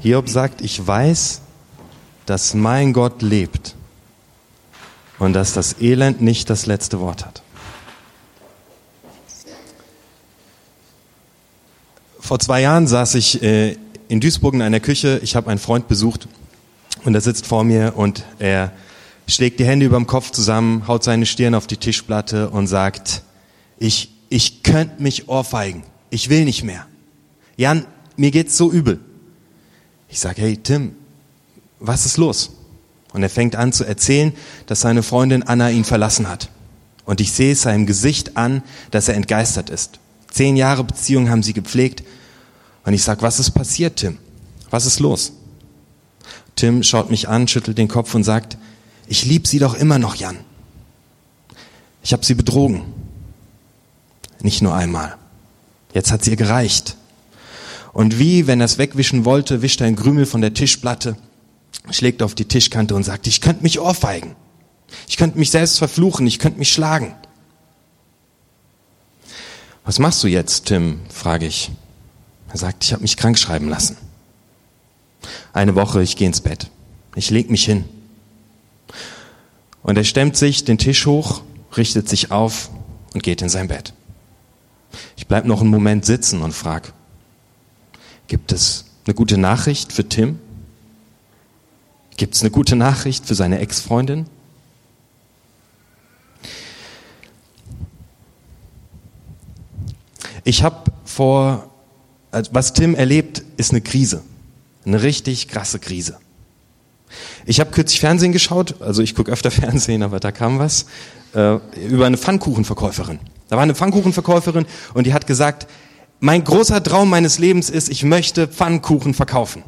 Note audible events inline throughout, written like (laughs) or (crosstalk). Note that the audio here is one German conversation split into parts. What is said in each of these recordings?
Hiob sagt, ich weiß, dass mein Gott lebt und dass das Elend nicht das letzte Wort hat. Vor zwei Jahren saß ich äh, in Duisburg in einer Küche. Ich habe einen Freund besucht und er sitzt vor mir und er schlägt die Hände über dem Kopf zusammen, haut seine Stirn auf die Tischplatte und sagt, ich, ich könnte mich ohrfeigen. Ich will nicht mehr. Jan, mir geht's so übel. Ich sage, hey Tim, was ist los? Und er fängt an zu erzählen, dass seine Freundin Anna ihn verlassen hat. Und ich sehe es seinem Gesicht an, dass er entgeistert ist. Zehn Jahre Beziehung haben sie gepflegt. Und ich sage, was ist passiert, Tim? Was ist los? Tim schaut mich an, schüttelt den Kopf und sagt, ich lieb sie doch immer noch, Jan. Ich habe sie betrogen. Nicht nur einmal. Jetzt hat sie ihr gereicht. Und wie, wenn er es wegwischen wollte, wischt er ein Krümel von der Tischplatte, schlägt auf die Tischkante und sagt, ich könnte mich ohrfeigen. Ich könnte mich selbst verfluchen, ich könnte mich schlagen. Was machst du jetzt, Tim? frage ich. Er sagt, ich habe mich krank schreiben lassen. Eine Woche, ich gehe ins Bett. Ich leg mich hin. Und er stemmt sich den Tisch hoch, richtet sich auf und geht in sein Bett. Ich bleib noch einen Moment sitzen und frag, gibt es eine gute Nachricht für Tim? Gibt es eine gute Nachricht für seine Ex-Freundin? Ich habe vor, also was Tim erlebt, ist eine Krise. Eine richtig krasse Krise. Ich habe kürzlich Fernsehen geschaut, also ich gucke öfter (laughs) Fernsehen, aber da kam was, äh, über eine Pfannkuchenverkäuferin. Da war eine Pfannkuchenverkäuferin und die hat gesagt, mein großer Traum meines Lebens ist, ich möchte Pfannkuchen verkaufen.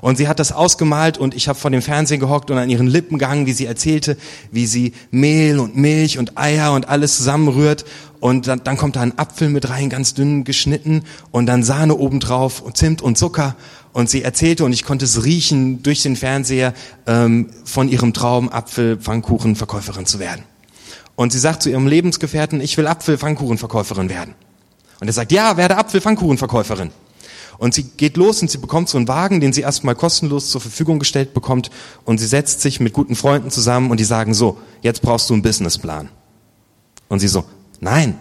Und sie hat das ausgemalt und ich habe vor dem Fernsehen gehockt und an ihren Lippen gehangen, wie sie erzählte, wie sie Mehl und Milch und Eier und alles zusammenrührt. Und dann, dann kommt da ein Apfel mit rein, ganz dünn geschnitten und dann Sahne obendrauf und Zimt und Zucker. Und sie erzählte und ich konnte es riechen durch den Fernseher ähm, von ihrem Traum, Apfel-Pfannkuchenverkäuferin zu werden. Und sie sagt zu ihrem Lebensgefährten, ich will Apfel-Pfannkuchenverkäuferin werden. Und er sagt, ja, werde Apfel-Pfannkuchenverkäuferin. Und sie geht los und sie bekommt so einen Wagen, den sie erstmal kostenlos zur Verfügung gestellt bekommt. Und sie setzt sich mit guten Freunden zusammen und die sagen so, jetzt brauchst du einen Businessplan. Und sie so, nein.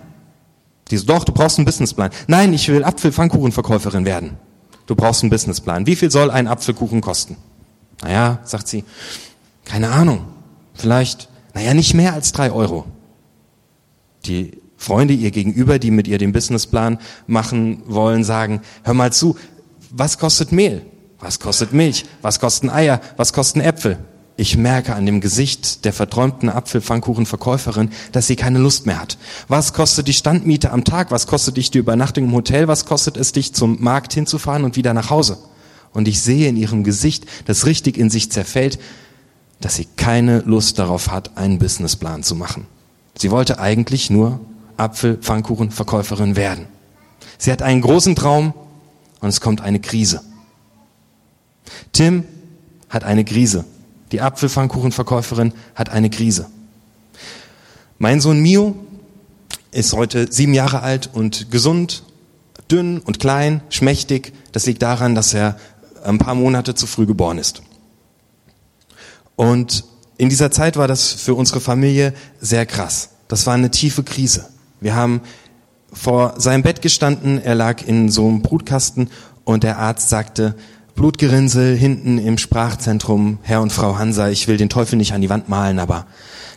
Die so, doch, du brauchst einen Businessplan. Nein, ich will Apfel-Pfannkuchenverkäuferin werden. Du brauchst einen Businessplan. Wie viel soll ein Apfelkuchen kosten? Naja, sagt sie, keine Ahnung. Vielleicht, naja, nicht mehr als drei Euro. Die Freunde ihr gegenüber, die mit ihr den Businessplan machen wollen, sagen, hör mal zu, was kostet Mehl? Was kostet Milch? Was kosten Eier? Was kosten Äpfel? Ich merke an dem Gesicht der verträumten Apfelpfannkuchenverkäuferin, dass sie keine Lust mehr hat. Was kostet die Standmiete am Tag? Was kostet dich die Übernachtung im Hotel? Was kostet es dich zum Markt hinzufahren und wieder nach Hause? Und ich sehe in ihrem Gesicht, das richtig in sich zerfällt, dass sie keine Lust darauf hat, einen Businessplan zu machen. Sie wollte eigentlich nur Apfelpfannkuchenverkäuferin werden. Sie hat einen großen Traum und es kommt eine Krise. Tim hat eine Krise. Die Apfelpfannkuchenverkäuferin hat eine Krise. Mein Sohn Mio ist heute sieben Jahre alt und gesund, dünn und klein, schmächtig. Das liegt daran, dass er ein paar Monate zu früh geboren ist. Und in dieser Zeit war das für unsere Familie sehr krass. Das war eine tiefe Krise. Wir haben vor seinem Bett gestanden, er lag in so einem Brutkasten und der Arzt sagte, Blutgerinnsel hinten im Sprachzentrum, Herr und Frau Hansa, ich will den Teufel nicht an die Wand malen, aber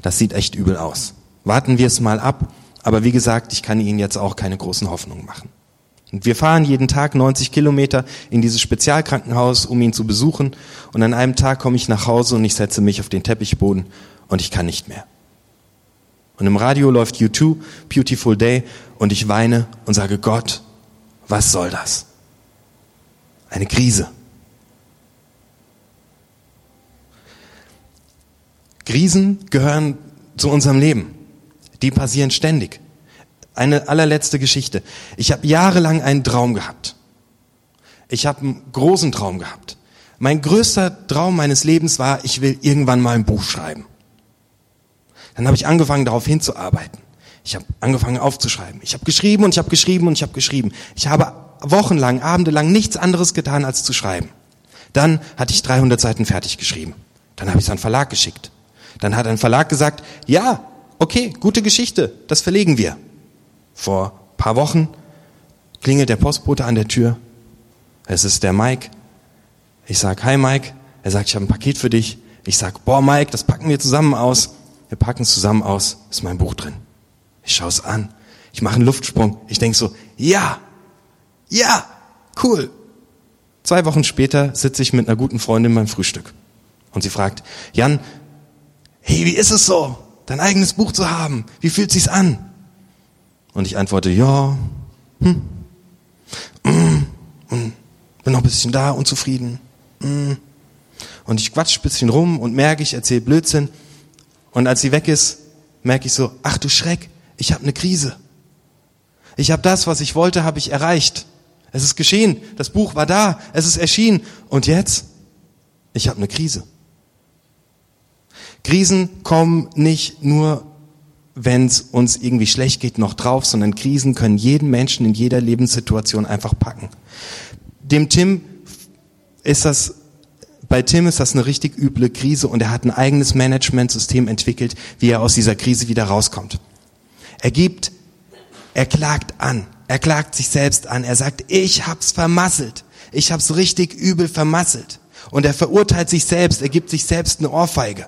das sieht echt übel aus. Warten wir es mal ab, aber wie gesagt, ich kann Ihnen jetzt auch keine großen Hoffnungen machen. Und wir fahren jeden Tag 90 Kilometer in dieses Spezialkrankenhaus, um ihn zu besuchen. Und an einem Tag komme ich nach Hause und ich setze mich auf den Teppichboden und ich kann nicht mehr. Und im Radio läuft U2, Beautiful Day, und ich weine und sage, Gott, was soll das? Eine Krise. Krisen gehören zu unserem Leben. Die passieren ständig. Eine allerletzte Geschichte. Ich habe jahrelang einen Traum gehabt. Ich habe einen großen Traum gehabt. Mein größter Traum meines Lebens war, ich will irgendwann mal ein Buch schreiben. Dann habe ich angefangen, darauf hinzuarbeiten. Ich habe angefangen aufzuschreiben. Ich habe geschrieben und ich habe geschrieben und ich habe geschrieben. Ich habe wochenlang, abendelang nichts anderes getan, als zu schreiben. Dann hatte ich 300 Seiten fertig geschrieben. Dann habe ich es an den Verlag geschickt. Dann hat ein Verlag gesagt, ja, okay, gute Geschichte, das verlegen wir. Vor paar Wochen klingelt der Postbote an der Tür. Es ist der Mike. Ich sag, hi Mike. Er sagt, ich habe ein Paket für dich. Ich sag, boah Mike, das packen wir zusammen aus. Wir packen es zusammen aus. Ist mein Buch drin. Ich schaue es an. Ich mache einen Luftsprung. Ich denk so, ja, ja, cool. Zwei Wochen später sitze ich mit einer guten Freundin beim Frühstück. Und sie fragt, Jan, hey, wie ist es so, dein eigenes Buch zu haben? Wie fühlt sich's an? Und ich antworte, ja, hm, mm, und bin noch ein bisschen da, unzufrieden. Mm. Und ich quatsch ein bisschen rum und merke, ich erzähle Blödsinn. Und als sie weg ist, merke ich so, ach du Schreck, ich habe eine Krise. Ich habe das, was ich wollte, habe ich erreicht. Es ist geschehen. Das Buch war da. Es ist erschienen. Und jetzt? Ich habe eine Krise. Krisen kommen nicht nur, wenn es uns irgendwie schlecht geht, noch drauf, sondern Krisen können jeden Menschen in jeder Lebenssituation einfach packen. Dem Tim ist das bei Tim ist das eine richtig üble Krise und er hat ein eigenes Managementsystem entwickelt, wie er aus dieser Krise wieder rauskommt. Er gibt, er klagt an, er klagt sich selbst an, er sagt, ich hab's vermasselt, ich hab's richtig übel vermasselt. Und er verurteilt sich selbst, er gibt sich selbst eine Ohrfeige.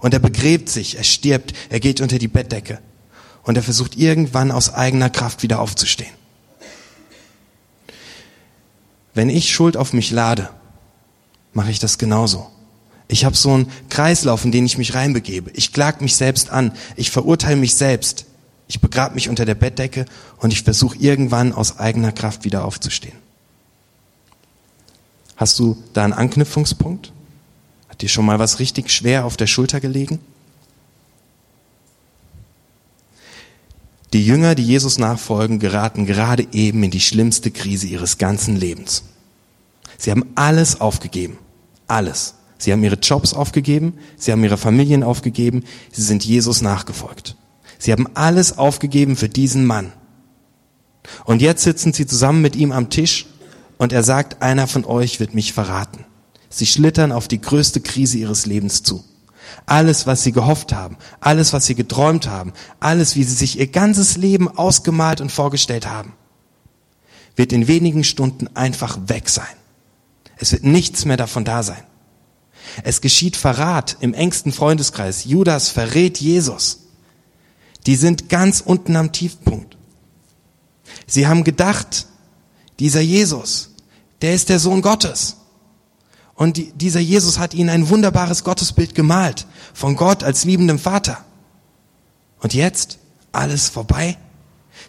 Und er begräbt sich, er stirbt, er geht unter die Bettdecke. Und er versucht irgendwann aus eigener Kraft wieder aufzustehen. Wenn ich Schuld auf mich lade, mache ich das genauso. Ich habe so einen Kreislauf, in den ich mich reinbegebe. Ich klag mich selbst an, ich verurteile mich selbst, ich begrab mich unter der Bettdecke und ich versuche irgendwann aus eigener Kraft wieder aufzustehen. Hast du da einen Anknüpfungspunkt? Hat dir schon mal was richtig schwer auf der Schulter gelegen? Die Jünger, die Jesus nachfolgen, geraten gerade eben in die schlimmste Krise ihres ganzen Lebens. Sie haben alles aufgegeben. Alles. Sie haben ihre Jobs aufgegeben, sie haben ihre Familien aufgegeben, sie sind Jesus nachgefolgt. Sie haben alles aufgegeben für diesen Mann. Und jetzt sitzen sie zusammen mit ihm am Tisch und er sagt, einer von euch wird mich verraten. Sie schlittern auf die größte Krise ihres Lebens zu. Alles, was sie gehofft haben, alles, was sie geträumt haben, alles, wie sie sich ihr ganzes Leben ausgemalt und vorgestellt haben, wird in wenigen Stunden einfach weg sein. Es wird nichts mehr davon da sein. Es geschieht Verrat im engsten Freundeskreis. Judas verrät Jesus. Die sind ganz unten am Tiefpunkt. Sie haben gedacht, dieser Jesus, der ist der Sohn Gottes. Und die, dieser Jesus hat ihnen ein wunderbares Gottesbild gemalt, von Gott als liebendem Vater. Und jetzt alles vorbei.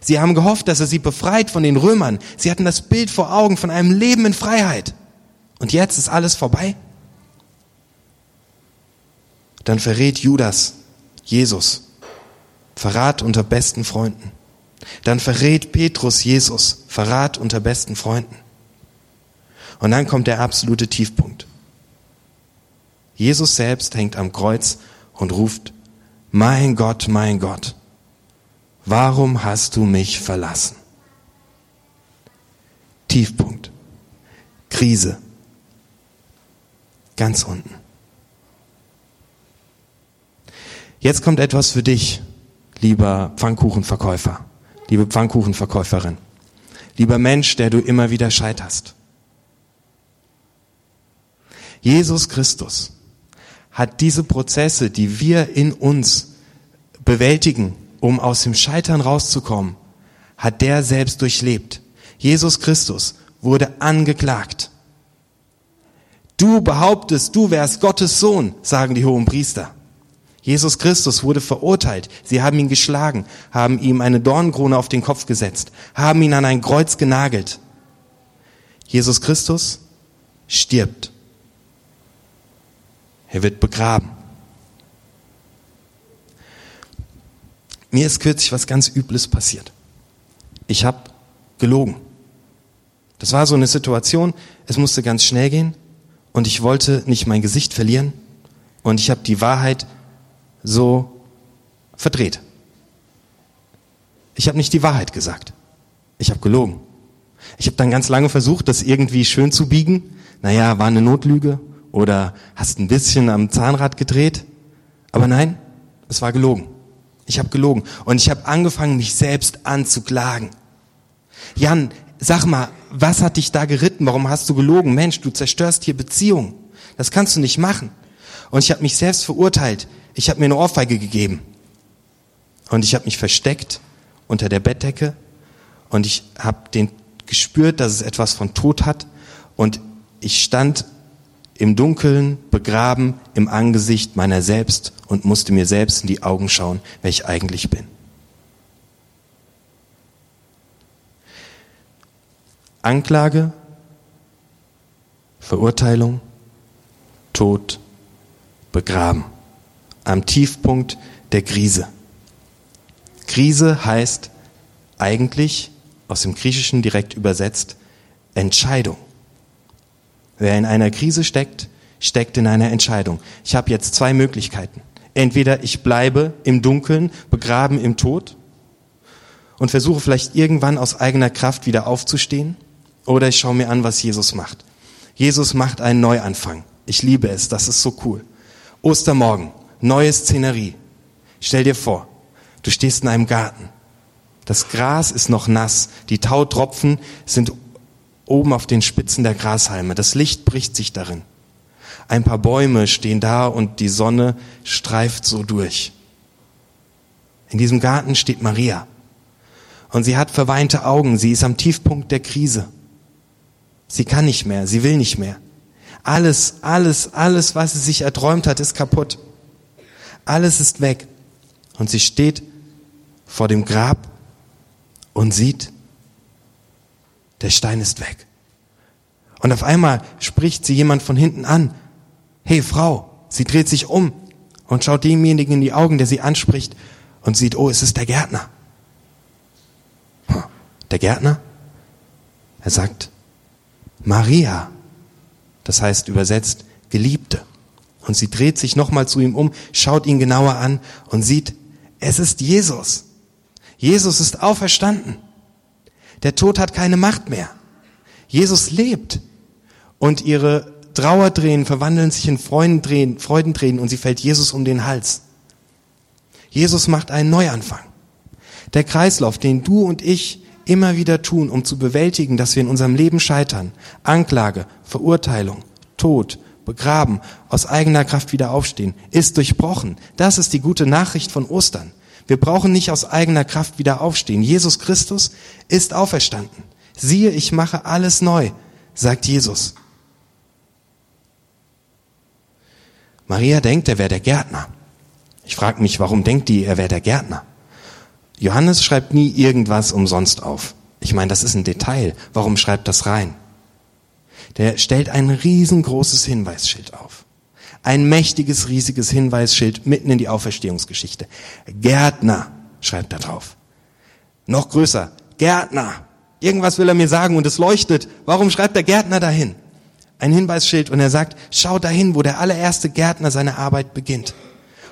Sie haben gehofft, dass er sie befreit von den Römern. Sie hatten das Bild vor Augen von einem Leben in Freiheit. Und jetzt ist alles vorbei. Dann verrät Judas Jesus. Verrat unter besten Freunden. Dann verrät Petrus Jesus. Verrat unter besten Freunden. Und dann kommt der absolute Tiefpunkt. Jesus selbst hängt am Kreuz und ruft, mein Gott, mein Gott, warum hast du mich verlassen? Tiefpunkt. Krise. Ganz unten. Jetzt kommt etwas für dich, lieber Pfannkuchenverkäufer, liebe Pfannkuchenverkäuferin, lieber Mensch, der du immer wieder scheiterst. Jesus Christus hat diese Prozesse, die wir in uns bewältigen, um aus dem Scheitern rauszukommen, hat der selbst durchlebt. Jesus Christus wurde angeklagt. Du behauptest, du wärst Gottes Sohn, sagen die hohen Priester. Jesus Christus wurde verurteilt. Sie haben ihn geschlagen, haben ihm eine Dornkrone auf den Kopf gesetzt, haben ihn an ein Kreuz genagelt. Jesus Christus stirbt. Er wird begraben. Mir ist kürzlich was ganz Übles passiert. Ich habe gelogen. Das war so eine Situation, es musste ganz schnell gehen und ich wollte nicht mein Gesicht verlieren und ich habe die Wahrheit so verdreht. Ich habe nicht die Wahrheit gesagt. Ich habe gelogen. Ich habe dann ganz lange versucht, das irgendwie schön zu biegen, naja, war eine Notlüge oder hast ein bisschen am Zahnrad gedreht. Aber nein, es war gelogen. Ich habe gelogen und ich habe angefangen, mich selbst anzuklagen. Jan, sag mal, was hat dich da geritten? Warum hast du gelogen? Mensch, du zerstörst hier Beziehungen. Das kannst du nicht machen. Und ich habe mich selbst verurteilt. Ich habe mir eine Ohrfeige gegeben. Und ich habe mich versteckt unter der Bettdecke und ich habe den gespürt, dass es etwas von Tod hat und ich stand im Dunkeln, begraben im Angesicht meiner selbst und musste mir selbst in die Augen schauen, wer ich eigentlich bin. Anklage, Verurteilung, Tod, begraben. Am Tiefpunkt der Krise. Krise heißt eigentlich aus dem Griechischen direkt übersetzt Entscheidung. Wer in einer Krise steckt, steckt in einer Entscheidung. Ich habe jetzt zwei Möglichkeiten. Entweder ich bleibe im Dunkeln, begraben im Tod und versuche vielleicht irgendwann aus eigener Kraft wieder aufzustehen, oder ich schaue mir an, was Jesus macht. Jesus macht einen Neuanfang. Ich liebe es, das ist so cool. Ostermorgen, neue Szenerie. Stell dir vor, du stehst in einem Garten. Das Gras ist noch nass, die Tautropfen sind oben auf den Spitzen der Grashalme. Das Licht bricht sich darin. Ein paar Bäume stehen da und die Sonne streift so durch. In diesem Garten steht Maria. Und sie hat verweinte Augen. Sie ist am Tiefpunkt der Krise. Sie kann nicht mehr. Sie will nicht mehr. Alles, alles, alles, was sie sich erträumt hat, ist kaputt. Alles ist weg. Und sie steht vor dem Grab und sieht, der Stein ist weg. Und auf einmal spricht sie jemand von hinten an. Hey Frau, sie dreht sich um und schaut demjenigen in die Augen, der sie anspricht und sieht, oh, es ist der Gärtner. Der Gärtner? Er sagt, Maria. Das heißt übersetzt, Geliebte. Und sie dreht sich nochmal zu ihm um, schaut ihn genauer an und sieht, es ist Jesus. Jesus ist auferstanden. Der Tod hat keine Macht mehr. Jesus lebt. Und ihre Trauertränen verwandeln sich in Freudentränen, Freudentränen und sie fällt Jesus um den Hals. Jesus macht einen Neuanfang. Der Kreislauf, den du und ich immer wieder tun, um zu bewältigen, dass wir in unserem Leben scheitern, Anklage, Verurteilung, Tod, begraben, aus eigener Kraft wieder aufstehen, ist durchbrochen. Das ist die gute Nachricht von Ostern. Wir brauchen nicht aus eigener Kraft wieder aufstehen. Jesus Christus ist auferstanden. Siehe, ich mache alles neu, sagt Jesus. Maria denkt, er wäre der Gärtner. Ich frage mich, warum denkt die, er wäre der Gärtner? Johannes schreibt nie irgendwas umsonst auf. Ich meine, das ist ein Detail. Warum schreibt das rein? Der stellt ein riesengroßes Hinweisschild auf. Ein mächtiges, riesiges Hinweisschild mitten in die Auferstehungsgeschichte. Gärtner schreibt da drauf. Noch größer. Gärtner. Irgendwas will er mir sagen und es leuchtet. Warum schreibt der Gärtner dahin? Ein Hinweisschild und er sagt, schau dahin, wo der allererste Gärtner seine Arbeit beginnt.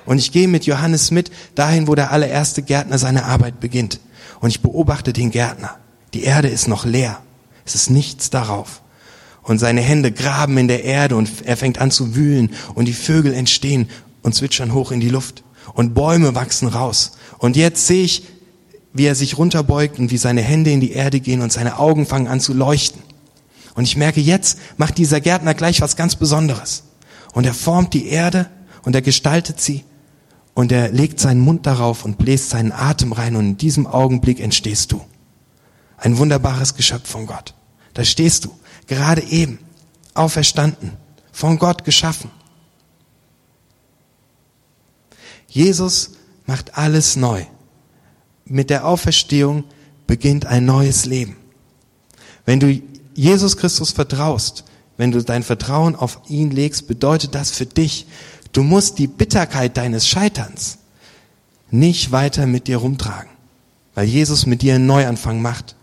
Und ich gehe mit Johannes mit dahin, wo der allererste Gärtner seine Arbeit beginnt. Und ich beobachte den Gärtner. Die Erde ist noch leer. Es ist nichts darauf und seine Hände graben in der Erde und er fängt an zu wühlen und die Vögel entstehen und zwitschern hoch in die Luft und Bäume wachsen raus. Und jetzt sehe ich, wie er sich runterbeugt und wie seine Hände in die Erde gehen und seine Augen fangen an zu leuchten. Und ich merke, jetzt macht dieser Gärtner gleich was ganz Besonderes. Und er formt die Erde und er gestaltet sie und er legt seinen Mund darauf und bläst seinen Atem rein und in diesem Augenblick entstehst du. Ein wunderbares Geschöpf von Gott. Da stehst du gerade eben auferstanden, von Gott geschaffen. Jesus macht alles neu. Mit der Auferstehung beginnt ein neues Leben. Wenn du Jesus Christus vertraust, wenn du dein Vertrauen auf ihn legst, bedeutet das für dich, du musst die Bitterkeit deines Scheiterns nicht weiter mit dir rumtragen, weil Jesus mit dir einen Neuanfang macht.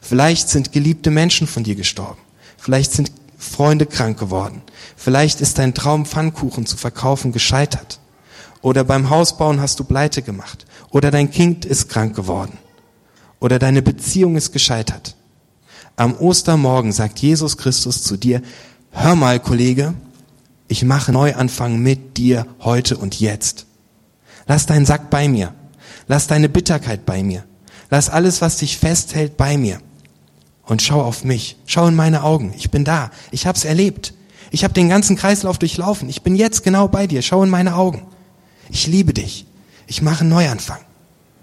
Vielleicht sind geliebte Menschen von dir gestorben. Vielleicht sind Freunde krank geworden. Vielleicht ist dein Traum, Pfannkuchen zu verkaufen, gescheitert. Oder beim Hausbauen hast du Pleite gemacht. Oder dein Kind ist krank geworden. Oder deine Beziehung ist gescheitert. Am Ostermorgen sagt Jesus Christus zu dir, hör mal, Kollege, ich mache Neuanfang mit dir heute und jetzt. Lass deinen Sack bei mir. Lass deine Bitterkeit bei mir. Lass alles, was dich festhält, bei mir. Und schau auf mich. Schau in meine Augen. Ich bin da. Ich hab's erlebt. Ich habe den ganzen Kreislauf durchlaufen. Ich bin jetzt genau bei dir. Schau in meine Augen. Ich liebe dich. Ich mache einen Neuanfang.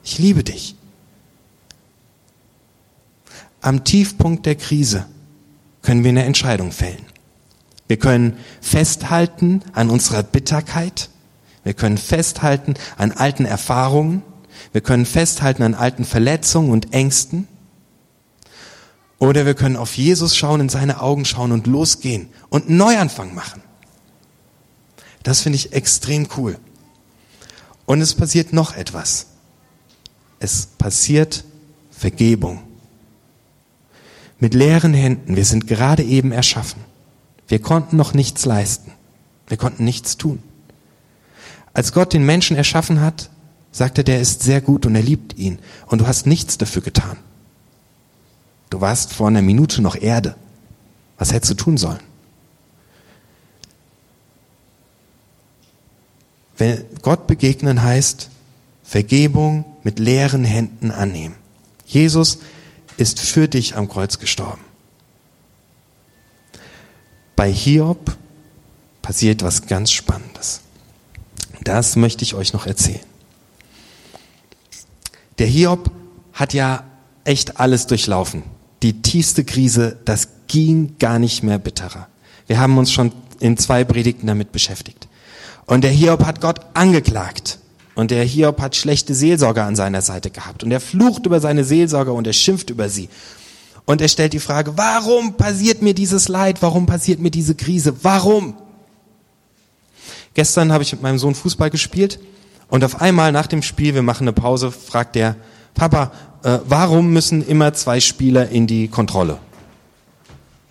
Ich liebe dich. Am Tiefpunkt der Krise können wir eine Entscheidung fällen. Wir können festhalten an unserer Bitterkeit. Wir können festhalten an alten Erfahrungen. Wir können festhalten an alten Verletzungen und Ängsten. Oder wir können auf Jesus schauen, in seine Augen schauen und losgehen und einen Neuanfang machen. Das finde ich extrem cool. Und es passiert noch etwas. Es passiert Vergebung. Mit leeren Händen, wir sind gerade eben erschaffen. Wir konnten noch nichts leisten. Wir konnten nichts tun. Als Gott den Menschen erschaffen hat, sagte der ist sehr gut und er liebt ihn. Und du hast nichts dafür getan. Du warst vor einer Minute noch Erde. Was hättest du tun sollen? Wenn Gott begegnen heißt, Vergebung mit leeren Händen annehmen. Jesus ist für dich am Kreuz gestorben. Bei Hiob passiert was ganz Spannendes. Das möchte ich euch noch erzählen. Der Hiob hat ja echt alles durchlaufen. Die tiefste Krise, das ging gar nicht mehr bitterer. Wir haben uns schon in zwei Predigten damit beschäftigt. Und der Hiob hat Gott angeklagt. Und der Hiob hat schlechte Seelsorger an seiner Seite gehabt. Und er flucht über seine Seelsorger und er schimpft über sie. Und er stellt die Frage, warum passiert mir dieses Leid? Warum passiert mir diese Krise? Warum? Gestern habe ich mit meinem Sohn Fußball gespielt und auf einmal nach dem Spiel, wir machen eine Pause, fragt er, Papa, äh, warum müssen immer zwei Spieler in die Kontrolle?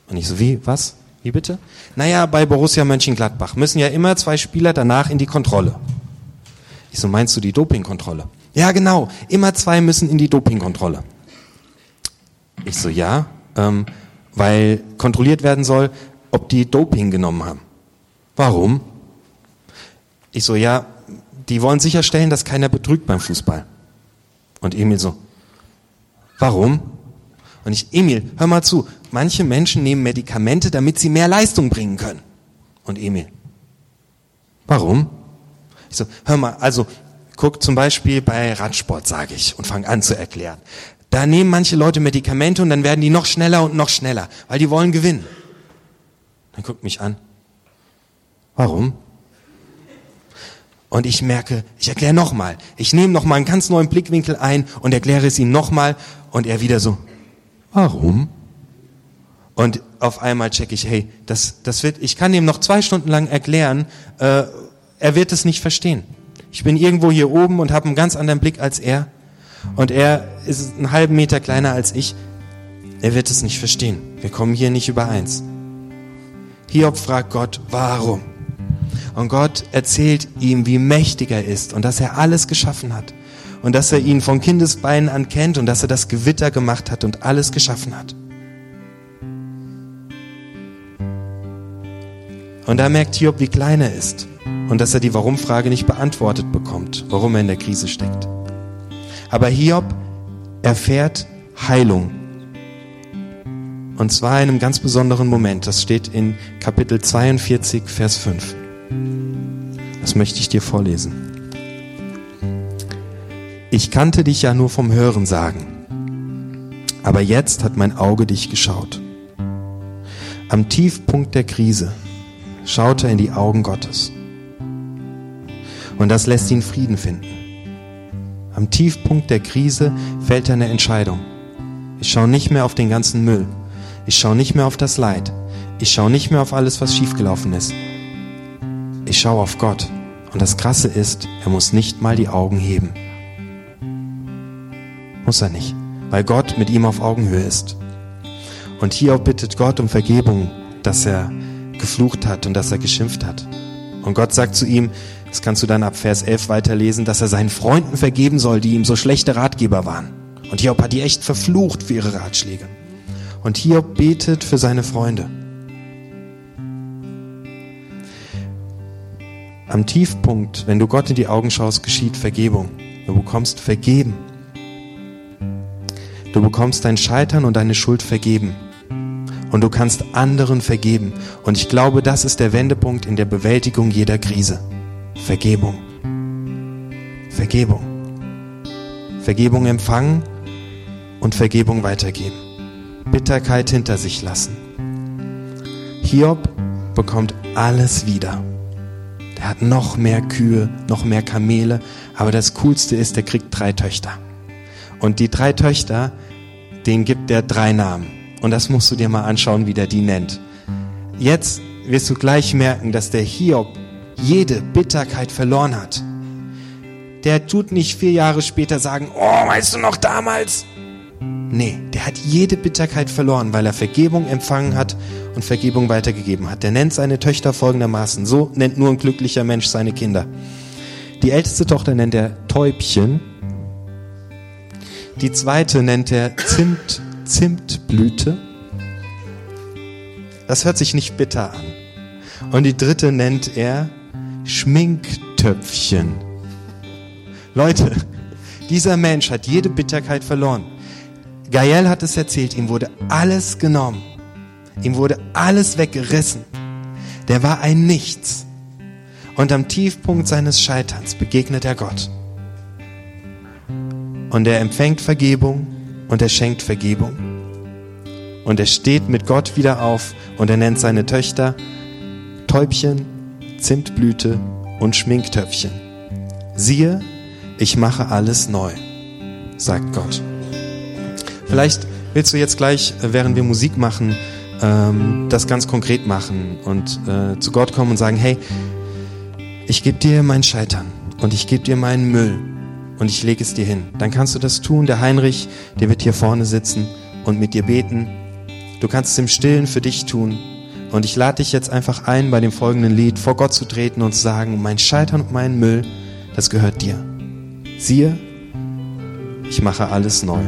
Und ich so, wie, was? Wie bitte? Naja, bei Borussia Mönchengladbach müssen ja immer zwei Spieler danach in die Kontrolle. Ich so, meinst du die Dopingkontrolle? Ja, genau, immer zwei müssen in die Dopingkontrolle. Ich so, ja, ähm, weil kontrolliert werden soll, ob die Doping genommen haben. Warum? Ich so, ja, die wollen sicherstellen, dass keiner betrügt beim Fußball. Und Emil so, warum? Und ich, Emil, hör mal zu, manche Menschen nehmen Medikamente, damit sie mehr Leistung bringen können. Und Emil, warum? Ich so, hör mal, also guck zum Beispiel bei Radsport, sage ich, und fang an zu erklären. Da nehmen manche Leute Medikamente und dann werden die noch schneller und noch schneller, weil die wollen gewinnen. Dann guckt mich an. Warum? Und ich merke, ich erkläre nochmal. Ich nehme nochmal einen ganz neuen Blickwinkel ein und erkläre es ihm nochmal und er wieder so, warum? Und auf einmal checke ich, hey, das, das wird, ich kann ihm noch zwei Stunden lang erklären, äh, er wird es nicht verstehen. Ich bin irgendwo hier oben und habe einen ganz anderen Blick als er. Und er ist einen halben Meter kleiner als ich. Er wird es nicht verstehen. Wir kommen hier nicht übereins. Hiob fragt Gott, warum? Und Gott erzählt ihm, wie mächtig er ist und dass er alles geschaffen hat. Und dass er ihn von Kindesbeinen an kennt und dass er das Gewitter gemacht hat und alles geschaffen hat. Und da merkt Hiob, wie klein er ist und dass er die Warum-Frage nicht beantwortet bekommt, warum er in der Krise steckt. Aber Hiob erfährt Heilung. Und zwar in einem ganz besonderen Moment. Das steht in Kapitel 42, Vers 5. Das möchte ich dir vorlesen. Ich kannte dich ja nur vom Hören sagen. Aber jetzt hat mein Auge dich geschaut. Am Tiefpunkt der Krise schaut er in die Augen Gottes. Und das lässt ihn Frieden finden. Am Tiefpunkt der Krise fällt eine Entscheidung. Ich schaue nicht mehr auf den ganzen Müll. Ich schaue nicht mehr auf das Leid. Ich schaue nicht mehr auf alles, was schiefgelaufen ist. Ich schaue auf Gott. Und das Krasse ist, er muss nicht mal die Augen heben. Muss er nicht, weil Gott mit ihm auf Augenhöhe ist. Und hier bittet Gott um Vergebung, dass er geflucht hat und dass er geschimpft hat. Und Gott sagt zu ihm, das kannst du dann ab Vers 11 weiterlesen, dass er seinen Freunden vergeben soll, die ihm so schlechte Ratgeber waren. Und Hiob hat die echt verflucht für ihre Ratschläge. Und Hiob betet für seine Freunde. Am Tiefpunkt, wenn du Gott in die Augen schaust, geschieht Vergebung. Du bekommst vergeben. Du bekommst dein Scheitern und deine Schuld vergeben. Und du kannst anderen vergeben. Und ich glaube, das ist der Wendepunkt in der Bewältigung jeder Krise. Vergebung. Vergebung. Vergebung empfangen und Vergebung weitergeben. Bitterkeit hinter sich lassen. Hiob bekommt alles wieder. Der hat noch mehr Kühe, noch mehr Kamele, aber das Coolste ist, der kriegt drei Töchter. Und die drei Töchter, denen gibt er drei Namen. Und das musst du dir mal anschauen, wie der die nennt. Jetzt wirst du gleich merken, dass der Hiob jede Bitterkeit verloren hat. Der tut nicht vier Jahre später sagen, oh, weißt du noch damals? Nee, der hat jede Bitterkeit verloren, weil er Vergebung empfangen hat und Vergebung weitergegeben hat. Der nennt seine Töchter folgendermaßen. So nennt nur ein glücklicher Mensch seine Kinder. Die älteste Tochter nennt er Täubchen. Die zweite nennt er Zimt, Zimtblüte. Das hört sich nicht bitter an. Und die dritte nennt er Schminktöpfchen. Leute, dieser Mensch hat jede Bitterkeit verloren. Gael hat es erzählt, ihm wurde alles genommen. Ihm wurde alles weggerissen. Der war ein Nichts. Und am Tiefpunkt seines Scheiterns begegnet er Gott. Und er empfängt Vergebung und er schenkt Vergebung. Und er steht mit Gott wieder auf und er nennt seine Töchter Täubchen, Zimtblüte und Schminktöpfchen. Siehe, ich mache alles neu, sagt Gott. Vielleicht willst du jetzt gleich, äh, während wir Musik machen, ähm, das ganz konkret machen und äh, zu Gott kommen und sagen, hey, ich gebe dir mein Scheitern und ich gebe dir meinen Müll und ich lege es dir hin. Dann kannst du das tun. Der Heinrich, der wird hier vorne sitzen und mit dir beten. Du kannst es im Stillen für dich tun. Und ich lade dich jetzt einfach ein, bei dem folgenden Lied vor Gott zu treten und zu sagen, mein Scheitern und mein Müll, das gehört dir. Siehe, ich mache alles neu.